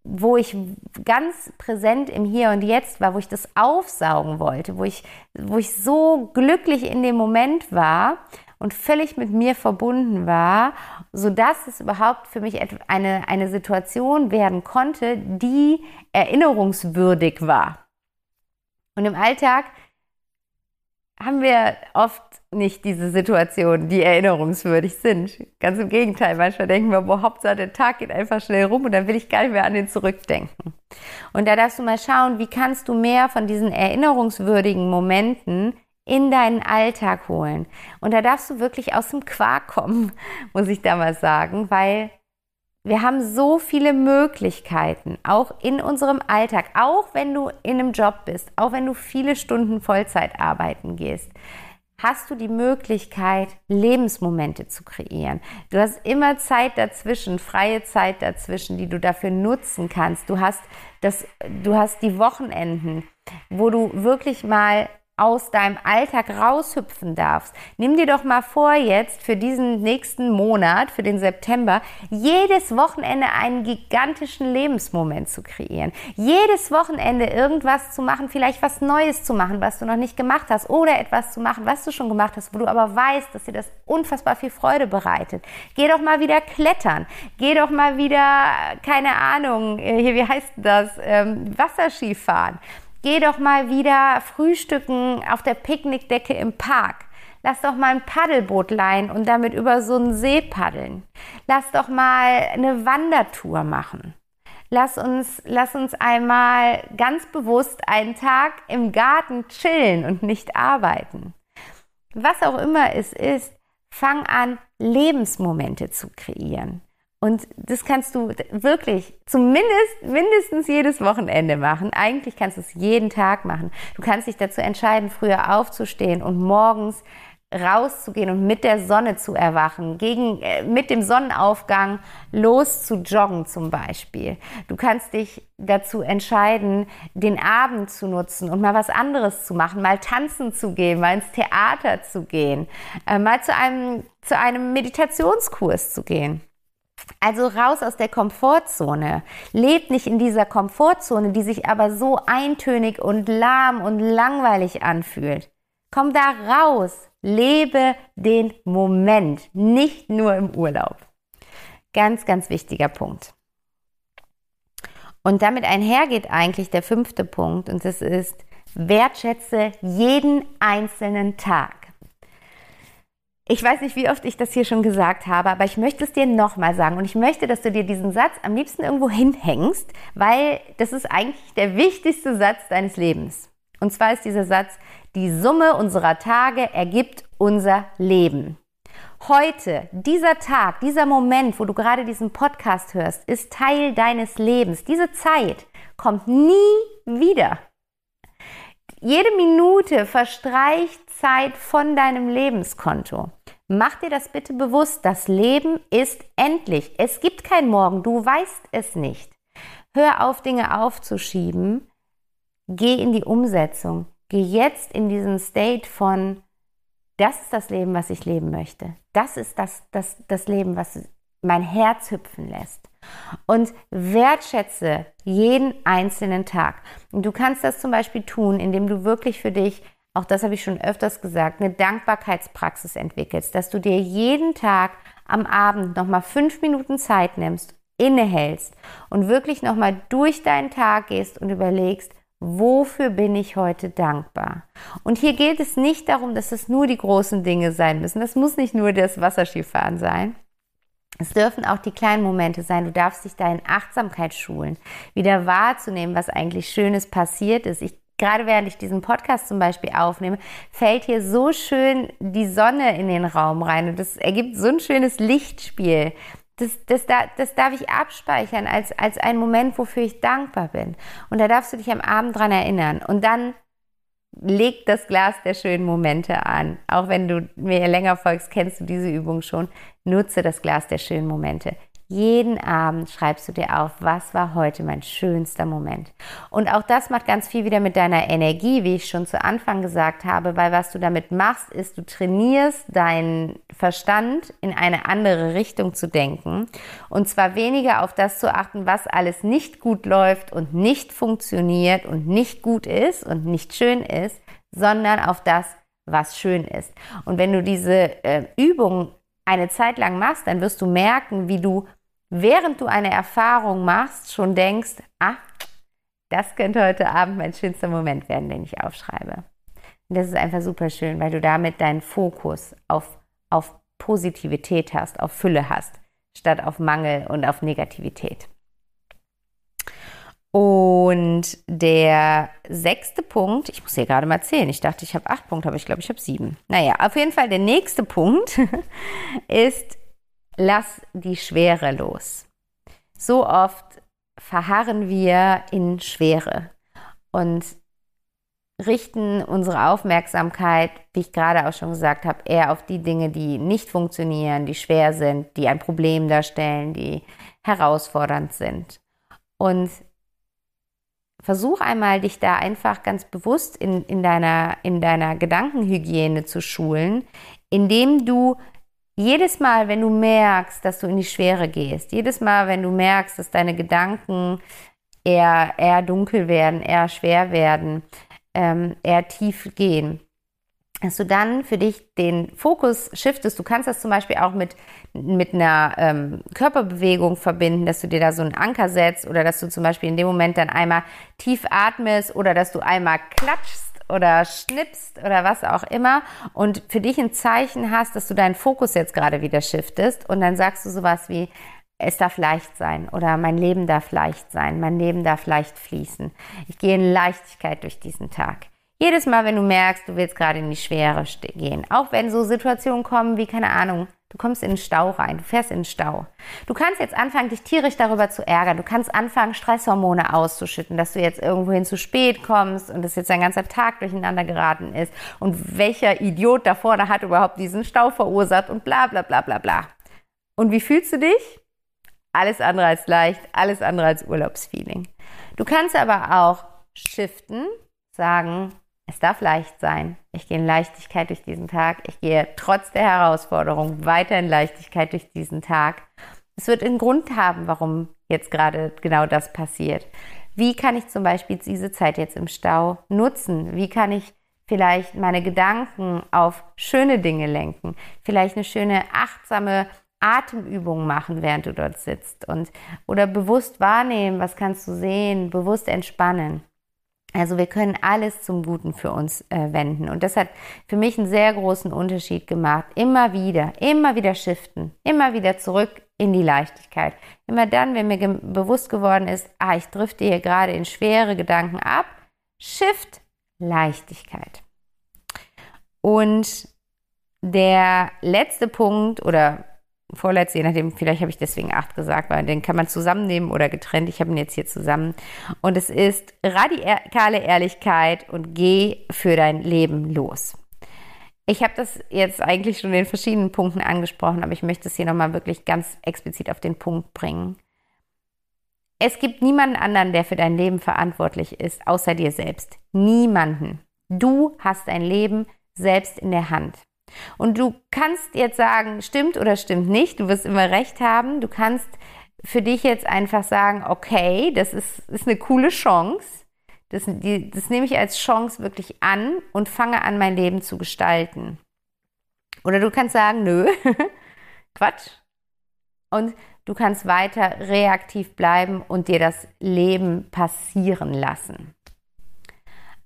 wo ich ganz präsent im Hier und Jetzt war, wo ich das aufsaugen wollte, wo ich, wo ich so glücklich in dem Moment war und völlig mit mir verbunden war, sodass es überhaupt für mich eine, eine Situation werden konnte, die erinnerungswürdig war. Und im Alltag haben wir oft nicht diese Situationen, die erinnerungswürdig sind. Ganz im Gegenteil, manchmal denken wir, boah, Hauptsache der Tag geht einfach schnell rum und dann will ich gar nicht mehr an den zurückdenken. Und da darfst du mal schauen, wie kannst du mehr von diesen erinnerungswürdigen Momenten in deinen Alltag holen. Und da darfst du wirklich aus dem Quark kommen, muss ich da mal sagen, weil wir haben so viele Möglichkeiten, auch in unserem Alltag, auch wenn du in einem Job bist, auch wenn du viele Stunden Vollzeit arbeiten gehst, hast du die Möglichkeit, Lebensmomente zu kreieren. Du hast immer Zeit dazwischen, freie Zeit dazwischen, die du dafür nutzen kannst. Du hast das, du hast die Wochenenden, wo du wirklich mal aus deinem Alltag raushüpfen darfst. Nimm dir doch mal vor, jetzt für diesen nächsten Monat, für den September, jedes Wochenende einen gigantischen Lebensmoment zu kreieren. Jedes Wochenende irgendwas zu machen, vielleicht was Neues zu machen, was du noch nicht gemacht hast, oder etwas zu machen, was du schon gemacht hast, wo du aber weißt, dass dir das unfassbar viel Freude bereitet. Geh doch mal wieder klettern. Geh doch mal wieder, keine Ahnung, äh, hier, wie heißt das, ähm, Wasserski fahren. Geh doch mal wieder frühstücken auf der Picknickdecke im Park. Lass doch mal ein Paddelboot leihen und damit über so einen See paddeln. Lass doch mal eine Wandertour machen. Lass uns, lass uns einmal ganz bewusst einen Tag im Garten chillen und nicht arbeiten. Was auch immer es ist, fang an, Lebensmomente zu kreieren. Und das kannst du wirklich zumindest mindestens jedes Wochenende machen. Eigentlich kannst du es jeden Tag machen. Du kannst dich dazu entscheiden, früher aufzustehen und morgens rauszugehen und mit der Sonne zu erwachen, gegen, äh, mit dem Sonnenaufgang los zu joggen zum Beispiel. Du kannst dich dazu entscheiden, den Abend zu nutzen und mal was anderes zu machen, mal tanzen zu gehen, mal ins Theater zu gehen, äh, mal zu einem, zu einem Meditationskurs zu gehen. Also raus aus der Komfortzone. Lebt nicht in dieser Komfortzone, die sich aber so eintönig und lahm und langweilig anfühlt. Komm da raus. Lebe den Moment, nicht nur im Urlaub. Ganz, ganz wichtiger Punkt. Und damit einhergeht eigentlich der fünfte Punkt und das ist, wertschätze jeden einzelnen Tag. Ich weiß nicht, wie oft ich das hier schon gesagt habe, aber ich möchte es dir nochmal sagen und ich möchte, dass du dir diesen Satz am liebsten irgendwo hinhängst, weil das ist eigentlich der wichtigste Satz deines Lebens. Und zwar ist dieser Satz, die Summe unserer Tage ergibt unser Leben. Heute, dieser Tag, dieser Moment, wo du gerade diesen Podcast hörst, ist Teil deines Lebens. Diese Zeit kommt nie wieder. Jede Minute verstreicht Zeit von deinem Lebenskonto. Mach dir das bitte bewusst. Das Leben ist endlich. Es gibt kein Morgen. Du weißt es nicht. Hör auf, Dinge aufzuschieben. Geh in die Umsetzung. Geh jetzt in diesen State von, das ist das Leben, was ich leben möchte. Das ist das, das, das Leben, was mein Herz hüpfen lässt. Und wertschätze jeden einzelnen Tag. Und du kannst das zum Beispiel tun, indem du wirklich für dich auch das habe ich schon öfters gesagt, eine Dankbarkeitspraxis entwickelst, dass du dir jeden Tag am Abend nochmal fünf Minuten Zeit nimmst, innehältst und wirklich nochmal durch deinen Tag gehst und überlegst, wofür bin ich heute dankbar? Und hier geht es nicht darum, dass es nur die großen Dinge sein müssen. Das muss nicht nur das Wasserskifahren sein. Es dürfen auch die kleinen Momente sein. Du darfst dich da in Achtsamkeit schulen, wieder wahrzunehmen, was eigentlich Schönes passiert ist. Ich gerade während ich diesen Podcast zum Beispiel aufnehme, fällt hier so schön die Sonne in den Raum rein und das ergibt so ein schönes Lichtspiel. Das, das, das darf ich abspeichern als, als einen Moment, wofür ich dankbar bin. Und da darfst du dich am Abend dran erinnern. Und dann leg das Glas der schönen Momente an. Auch wenn du mir länger folgst, kennst du diese Übung schon. Nutze das Glas der schönen Momente. Jeden Abend schreibst du dir auf, was war heute mein schönster Moment. Und auch das macht ganz viel wieder mit deiner Energie, wie ich schon zu Anfang gesagt habe, weil was du damit machst, ist, du trainierst deinen Verstand in eine andere Richtung zu denken. Und zwar weniger auf das zu achten, was alles nicht gut läuft und nicht funktioniert und nicht gut ist und nicht schön ist, sondern auf das, was schön ist. Und wenn du diese äh, Übung eine Zeit lang machst, dann wirst du merken, wie du während du eine Erfahrung machst, schon denkst, ah, das könnte heute Abend mein schönster Moment werden, den ich aufschreibe. Und das ist einfach super schön, weil du damit deinen Fokus auf, auf Positivität hast, auf Fülle hast, statt auf Mangel und auf Negativität. Und der sechste Punkt, ich muss hier gerade mal zählen, ich dachte, ich habe acht Punkte, aber ich glaube, ich habe sieben. Naja, auf jeden Fall der nächste Punkt ist lass die Schwere los. So oft verharren wir in Schwere und richten unsere Aufmerksamkeit, wie ich gerade auch schon gesagt habe, eher auf die Dinge, die nicht funktionieren, die schwer sind, die ein Problem darstellen, die herausfordernd sind. Und versuch einmal, dich da einfach ganz bewusst in, in, deiner, in deiner Gedankenhygiene zu schulen, indem du jedes Mal, wenn du merkst, dass du in die Schwere gehst, jedes Mal, wenn du merkst, dass deine Gedanken eher, eher dunkel werden, eher schwer werden, ähm, eher tief gehen, dass du dann für dich den Fokus shiftest. Du kannst das zum Beispiel auch mit, mit einer ähm, Körperbewegung verbinden, dass du dir da so einen Anker setzt oder dass du zum Beispiel in dem Moment dann einmal tief atmest oder dass du einmal klatschst oder schnippst oder was auch immer und für dich ein Zeichen hast, dass du deinen Fokus jetzt gerade wieder shiftest und dann sagst du sowas wie, es darf leicht sein oder mein Leben darf leicht sein, mein Leben darf leicht fließen. Ich gehe in Leichtigkeit durch diesen Tag. Jedes Mal, wenn du merkst, du willst gerade in die Schwere gehen, auch wenn so Situationen kommen wie, keine Ahnung, Du kommst in den Stau rein, du fährst in den Stau. Du kannst jetzt anfangen, dich tierisch darüber zu ärgern. Du kannst anfangen, Stresshormone auszuschütten, dass du jetzt irgendwohin zu spät kommst und dass jetzt dein ganzer Tag durcheinander geraten ist und welcher Idiot da vorne hat überhaupt diesen Stau verursacht und bla bla bla bla bla. Und wie fühlst du dich? Alles andere als leicht, alles andere als Urlaubsfeeling. Du kannst aber auch shiften, sagen, es darf leicht sein. Ich gehe in Leichtigkeit durch diesen Tag. Ich gehe trotz der Herausforderung weiter in Leichtigkeit durch diesen Tag. Es wird einen Grund haben, warum jetzt gerade genau das passiert. Wie kann ich zum Beispiel diese Zeit jetzt im Stau nutzen? Wie kann ich vielleicht meine Gedanken auf schöne Dinge lenken? Vielleicht eine schöne achtsame Atemübung machen, während du dort sitzt und oder bewusst wahrnehmen, was kannst du sehen, bewusst entspannen. Also wir können alles zum Guten für uns äh, wenden. Und das hat für mich einen sehr großen Unterschied gemacht. Immer wieder, immer wieder shiften, immer wieder zurück in die Leichtigkeit. Immer dann, wenn mir ge bewusst geworden ist, ah, ich drifte hier gerade in schwere Gedanken ab, Shift, Leichtigkeit. Und der letzte Punkt oder vorletzte, je nachdem, vielleicht habe ich deswegen acht gesagt, weil den kann man zusammennehmen oder getrennt. Ich habe ihn jetzt hier zusammen. Und es ist radikale Ehrlichkeit und geh für dein Leben los. Ich habe das jetzt eigentlich schon in verschiedenen Punkten angesprochen, aber ich möchte es hier nochmal wirklich ganz explizit auf den Punkt bringen. Es gibt niemanden anderen, der für dein Leben verantwortlich ist, außer dir selbst. Niemanden. Du hast dein Leben selbst in der Hand. Und du kannst jetzt sagen, stimmt oder stimmt nicht, du wirst immer recht haben. Du kannst für dich jetzt einfach sagen, okay, das ist, ist eine coole Chance. Das, die, das nehme ich als Chance wirklich an und fange an, mein Leben zu gestalten. Oder du kannst sagen, nö, Quatsch. Und du kannst weiter reaktiv bleiben und dir das Leben passieren lassen.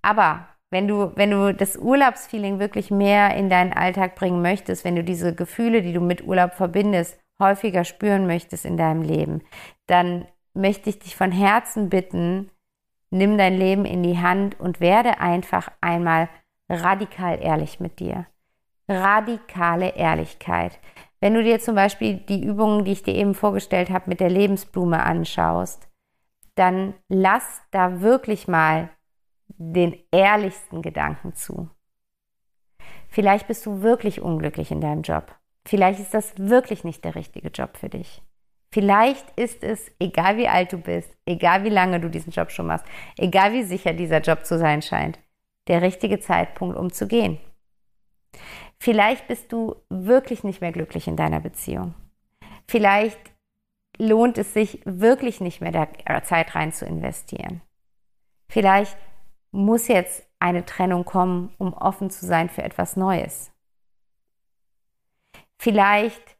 Aber wenn du, wenn du das Urlaubsfeeling wirklich mehr in deinen Alltag bringen möchtest, wenn du diese Gefühle, die du mit Urlaub verbindest, häufiger spüren möchtest in deinem Leben, dann möchte ich dich von Herzen bitten, nimm dein Leben in die Hand und werde einfach einmal radikal ehrlich mit dir. Radikale Ehrlichkeit. Wenn du dir zum Beispiel die Übungen, die ich dir eben vorgestellt habe, mit der Lebensblume anschaust, dann lass da wirklich mal den ehrlichsten Gedanken zu. Vielleicht bist du wirklich unglücklich in deinem Job. Vielleicht ist das wirklich nicht der richtige Job für dich. Vielleicht ist es, egal wie alt du bist, egal wie lange du diesen Job schon machst, egal wie sicher dieser Job zu sein scheint, der richtige Zeitpunkt, um zu gehen. Vielleicht bist du wirklich nicht mehr glücklich in deiner Beziehung. Vielleicht lohnt es sich wirklich nicht mehr, da Zeit rein zu investieren. Vielleicht muss jetzt eine Trennung kommen, um offen zu sein für etwas Neues. Vielleicht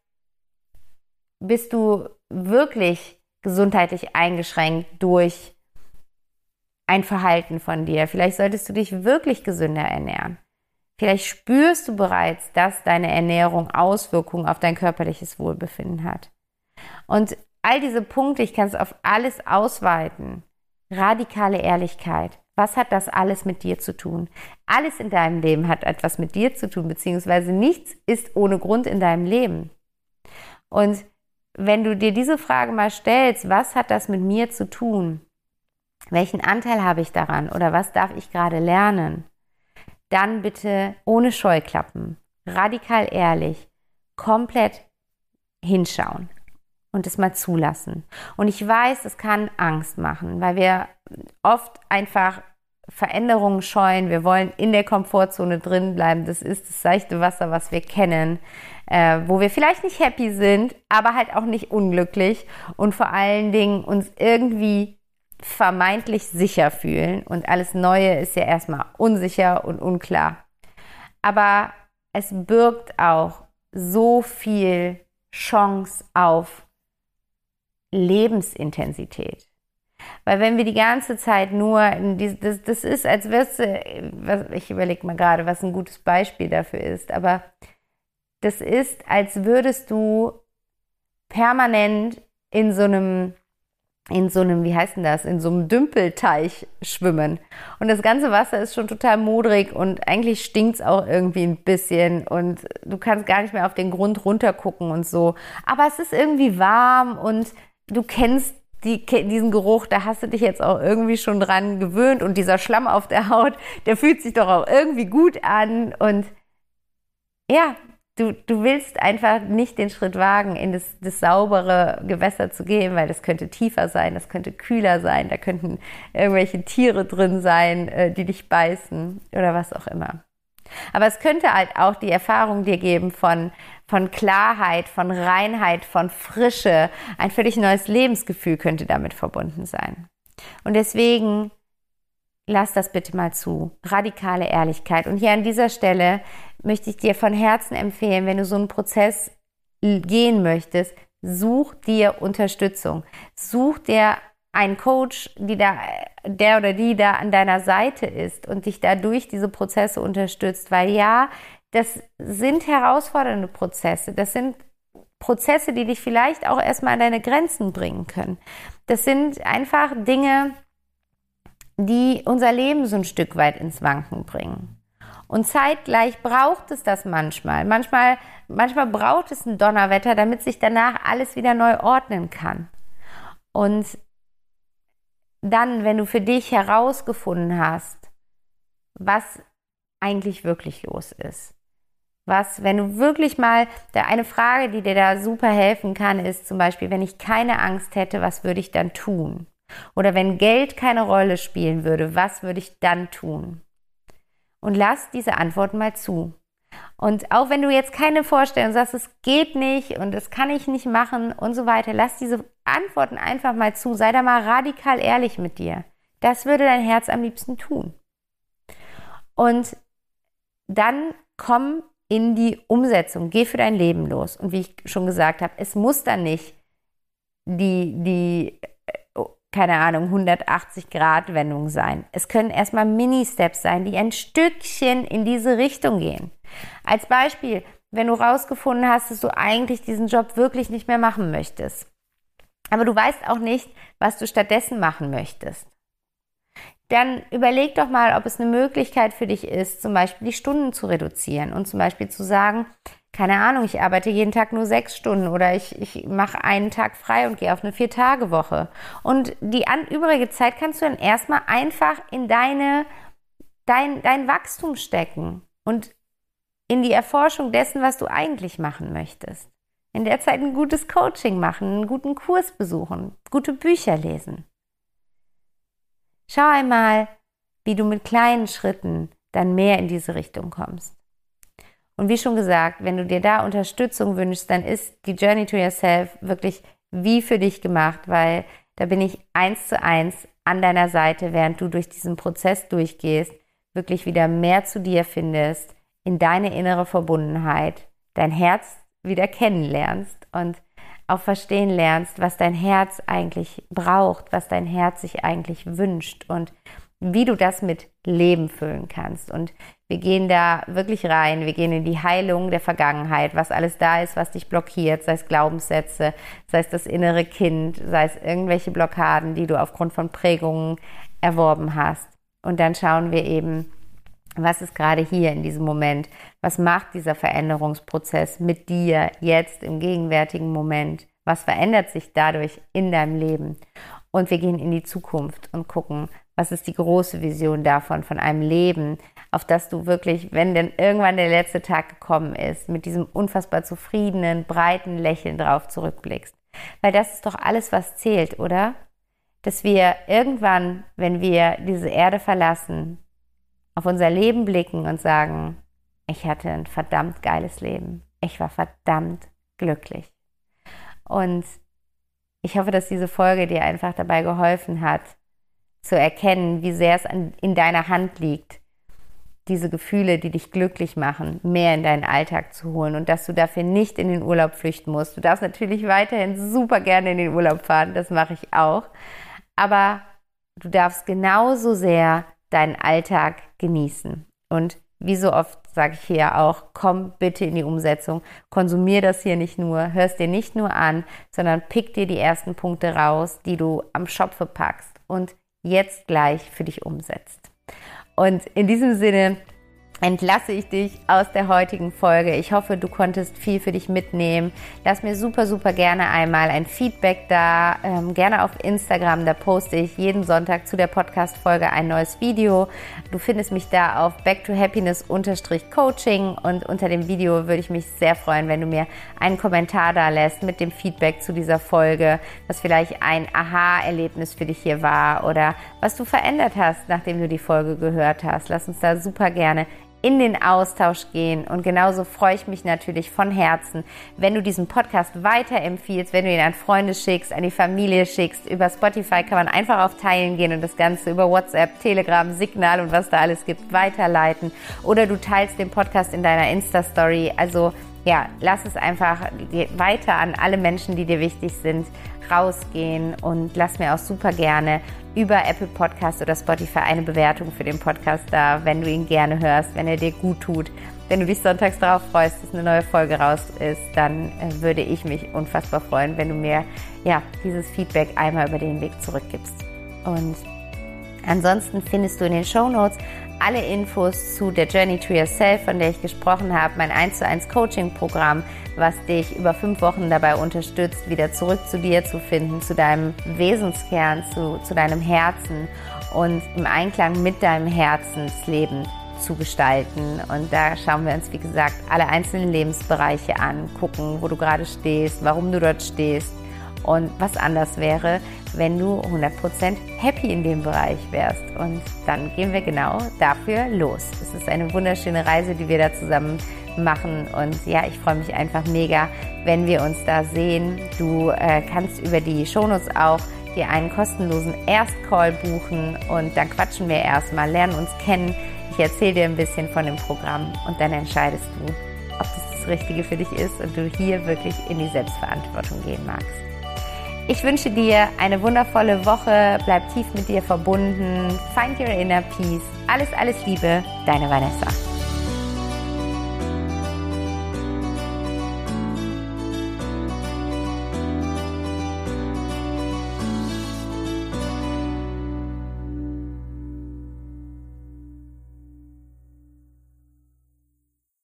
bist du wirklich gesundheitlich eingeschränkt durch ein Verhalten von dir. Vielleicht solltest du dich wirklich gesünder ernähren. Vielleicht spürst du bereits, dass deine Ernährung Auswirkungen auf dein körperliches Wohlbefinden hat. Und all diese Punkte, ich kann es auf alles ausweiten. Radikale Ehrlichkeit. Was hat das alles mit dir zu tun? Alles in deinem Leben hat etwas mit dir zu tun, beziehungsweise nichts ist ohne Grund in deinem Leben. Und wenn du dir diese Frage mal stellst, was hat das mit mir zu tun? Welchen Anteil habe ich daran oder was darf ich gerade lernen? Dann bitte ohne Scheuklappen, radikal ehrlich, komplett hinschauen und es mal zulassen. Und ich weiß, es kann Angst machen, weil wir oft einfach Veränderungen scheuen. Wir wollen in der Komfortzone drin bleiben. Das ist das seichte Wasser, was wir kennen, äh, wo wir vielleicht nicht happy sind, aber halt auch nicht unglücklich und vor allen Dingen uns irgendwie vermeintlich sicher fühlen. Und alles Neue ist ja erstmal unsicher und unklar. Aber es birgt auch so viel Chance auf Lebensintensität. Weil wenn wir die ganze Zeit nur, die, das, das ist, als wirst du, ich überlege mal gerade, was ein gutes Beispiel dafür ist, aber das ist, als würdest du permanent in so einem, in so einem, wie heißt denn das, in so einem Dümpelteich schwimmen. Und das ganze Wasser ist schon total modrig und eigentlich stinkt es auch irgendwie ein bisschen und du kannst gar nicht mehr auf den Grund runtergucken und so. Aber es ist irgendwie warm und du kennst die, diesen Geruch, da hast du dich jetzt auch irgendwie schon dran gewöhnt und dieser Schlamm auf der Haut, der fühlt sich doch auch irgendwie gut an und ja, du, du willst einfach nicht den Schritt wagen, in das, das saubere Gewässer zu gehen, weil das könnte tiefer sein, das könnte kühler sein, da könnten irgendwelche Tiere drin sein, äh, die dich beißen oder was auch immer. Aber es könnte halt auch die Erfahrung dir geben von, von Klarheit, von Reinheit, von Frische. Ein völlig neues Lebensgefühl könnte damit verbunden sein. Und deswegen lass das bitte mal zu. Radikale Ehrlichkeit. Und hier an dieser Stelle möchte ich dir von Herzen empfehlen, wenn du so einen Prozess gehen möchtest, such dir Unterstützung. Such dir einen Coach, die da, der oder die da an deiner Seite ist und dich dadurch diese Prozesse unterstützt. Weil ja, das sind herausfordernde Prozesse. Das sind Prozesse, die dich vielleicht auch erstmal an deine Grenzen bringen können. Das sind einfach Dinge, die unser Leben so ein Stück weit ins Wanken bringen. Und zeitgleich braucht es das manchmal. Manchmal, manchmal braucht es ein Donnerwetter, damit sich danach alles wieder neu ordnen kann. Und dann, wenn du für dich herausgefunden hast, was eigentlich wirklich los ist, was, wenn du wirklich mal, der eine Frage, die dir da super helfen kann, ist zum Beispiel, wenn ich keine Angst hätte, was würde ich dann tun? Oder wenn Geld keine Rolle spielen würde, was würde ich dann tun? Und lass diese Antworten mal zu. Und auch wenn du jetzt keine Vorstellung sagst, es geht nicht und das kann ich nicht machen und so weiter, lass diese Antworten einfach mal zu. Sei da mal radikal ehrlich mit dir. Das würde dein Herz am liebsten tun. Und dann komm in die Umsetzung. Geh für dein Leben los. Und wie ich schon gesagt habe, es muss dann nicht die, die keine Ahnung, 180 Grad Wendung sein. Es können erstmal Mini-Steps sein, die ein Stückchen in diese Richtung gehen. Als Beispiel, wenn du rausgefunden hast, dass du eigentlich diesen Job wirklich nicht mehr machen möchtest. Aber du weißt auch nicht, was du stattdessen machen möchtest dann überleg doch mal, ob es eine Möglichkeit für dich ist, zum Beispiel die Stunden zu reduzieren und zum Beispiel zu sagen, keine Ahnung, ich arbeite jeden Tag nur sechs Stunden oder ich, ich mache einen Tag frei und gehe auf eine Vier-Tage-Woche. Und die an, übrige Zeit kannst du dann erstmal einfach in deine, dein, dein Wachstum stecken und in die Erforschung dessen, was du eigentlich machen möchtest. In der Zeit ein gutes Coaching machen, einen guten Kurs besuchen, gute Bücher lesen. Schau einmal, wie du mit kleinen Schritten dann mehr in diese Richtung kommst. Und wie schon gesagt, wenn du dir da Unterstützung wünschst, dann ist die Journey to Yourself wirklich wie für dich gemacht, weil da bin ich eins zu eins an deiner Seite, während du durch diesen Prozess durchgehst, wirklich wieder mehr zu dir findest, in deine innere Verbundenheit, dein Herz wieder kennenlernst und auch verstehen lernst, was dein Herz eigentlich braucht, was dein Herz sich eigentlich wünscht und wie du das mit Leben füllen kannst. Und wir gehen da wirklich rein, wir gehen in die Heilung der Vergangenheit, was alles da ist, was dich blockiert, sei es Glaubenssätze, sei es das innere Kind, sei es irgendwelche Blockaden, die du aufgrund von Prägungen erworben hast. Und dann schauen wir eben, was ist gerade hier in diesem Moment? Was macht dieser Veränderungsprozess mit dir jetzt im gegenwärtigen Moment? Was verändert sich dadurch in deinem Leben? Und wir gehen in die Zukunft und gucken, was ist die große Vision davon, von einem Leben, auf das du wirklich, wenn denn irgendwann der letzte Tag gekommen ist, mit diesem unfassbar zufriedenen, breiten Lächeln drauf zurückblickst. Weil das ist doch alles, was zählt, oder? Dass wir irgendwann, wenn wir diese Erde verlassen, auf unser Leben blicken und sagen, ich hatte ein verdammt geiles Leben. Ich war verdammt glücklich. Und ich hoffe, dass diese Folge dir einfach dabei geholfen hat, zu erkennen, wie sehr es in deiner Hand liegt, diese Gefühle, die dich glücklich machen, mehr in deinen Alltag zu holen und dass du dafür nicht in den Urlaub flüchten musst. Du darfst natürlich weiterhin super gerne in den Urlaub fahren, das mache ich auch. Aber du darfst genauso sehr deinen Alltag genießen. Und wie so oft sage ich hier auch, komm bitte in die Umsetzung, konsumier das hier nicht nur, hörst dir nicht nur an, sondern pick dir die ersten Punkte raus, die du am Schopfe packst und jetzt gleich für dich umsetzt. Und in diesem Sinne entlasse ich dich aus der heutigen Folge. Ich hoffe, du konntest viel für dich mitnehmen. Lass mir super, super gerne einmal ein Feedback da, ähm, gerne auf Instagram. Da poste ich jeden Sonntag zu der Podcast-Folge ein neues Video. Du findest mich da auf Back to Happiness Coaching und unter dem Video würde ich mich sehr freuen, wenn du mir einen Kommentar da lässt mit dem Feedback zu dieser Folge, was vielleicht ein Aha-Erlebnis für dich hier war oder was du verändert hast, nachdem du die Folge gehört hast. Lass uns da super gerne in den Austausch gehen. Und genauso freue ich mich natürlich von Herzen, wenn du diesen Podcast weiterempfiehlst, wenn du ihn an Freunde schickst, an die Familie schickst. Über Spotify kann man einfach auf Teilen gehen und das Ganze über WhatsApp, Telegram, Signal und was da alles gibt, weiterleiten. Oder du teilst den Podcast in deiner Insta-Story. Also ja, lass es einfach weiter an alle Menschen, die dir wichtig sind, rausgehen und lass mir auch super gerne über Apple Podcast oder Spotify eine Bewertung für den Podcast da, wenn du ihn gerne hörst, wenn er dir gut tut. Wenn du dich sonntags darauf freust, dass eine neue Folge raus ist, dann äh, würde ich mich unfassbar freuen, wenn du mir ja, dieses Feedback einmal über den Weg zurückgibst. Und ansonsten findest du in den Show Notes alle Infos zu der Journey to Yourself, von der ich gesprochen habe, mein 1 zu 1 Coaching Programm, was dich über fünf Wochen dabei unterstützt, wieder zurück zu dir zu finden, zu deinem Wesenskern, zu, zu deinem Herzen und im Einklang mit deinem Herzensleben zu gestalten. Und da schauen wir uns, wie gesagt, alle einzelnen Lebensbereiche an, gucken, wo du gerade stehst, warum du dort stehst und was anders wäre, wenn du 100% happy in dem Bereich wärst. Und dann gehen wir genau dafür los. Es ist eine wunderschöne Reise, die wir da zusammen machen. Und ja, ich freue mich einfach mega, wenn wir uns da sehen. Du äh, kannst über die Shownotes auch dir einen kostenlosen Erstcall buchen und dann quatschen wir erstmal, lernen uns kennen. Ich erzähle dir ein bisschen von dem Programm und dann entscheidest du, ob das das Richtige für dich ist und du hier wirklich in die Selbstverantwortung gehen magst. Ich wünsche dir eine wundervolle Woche, bleib tief mit dir verbunden, find your inner peace. Alles, alles Liebe, deine Vanessa.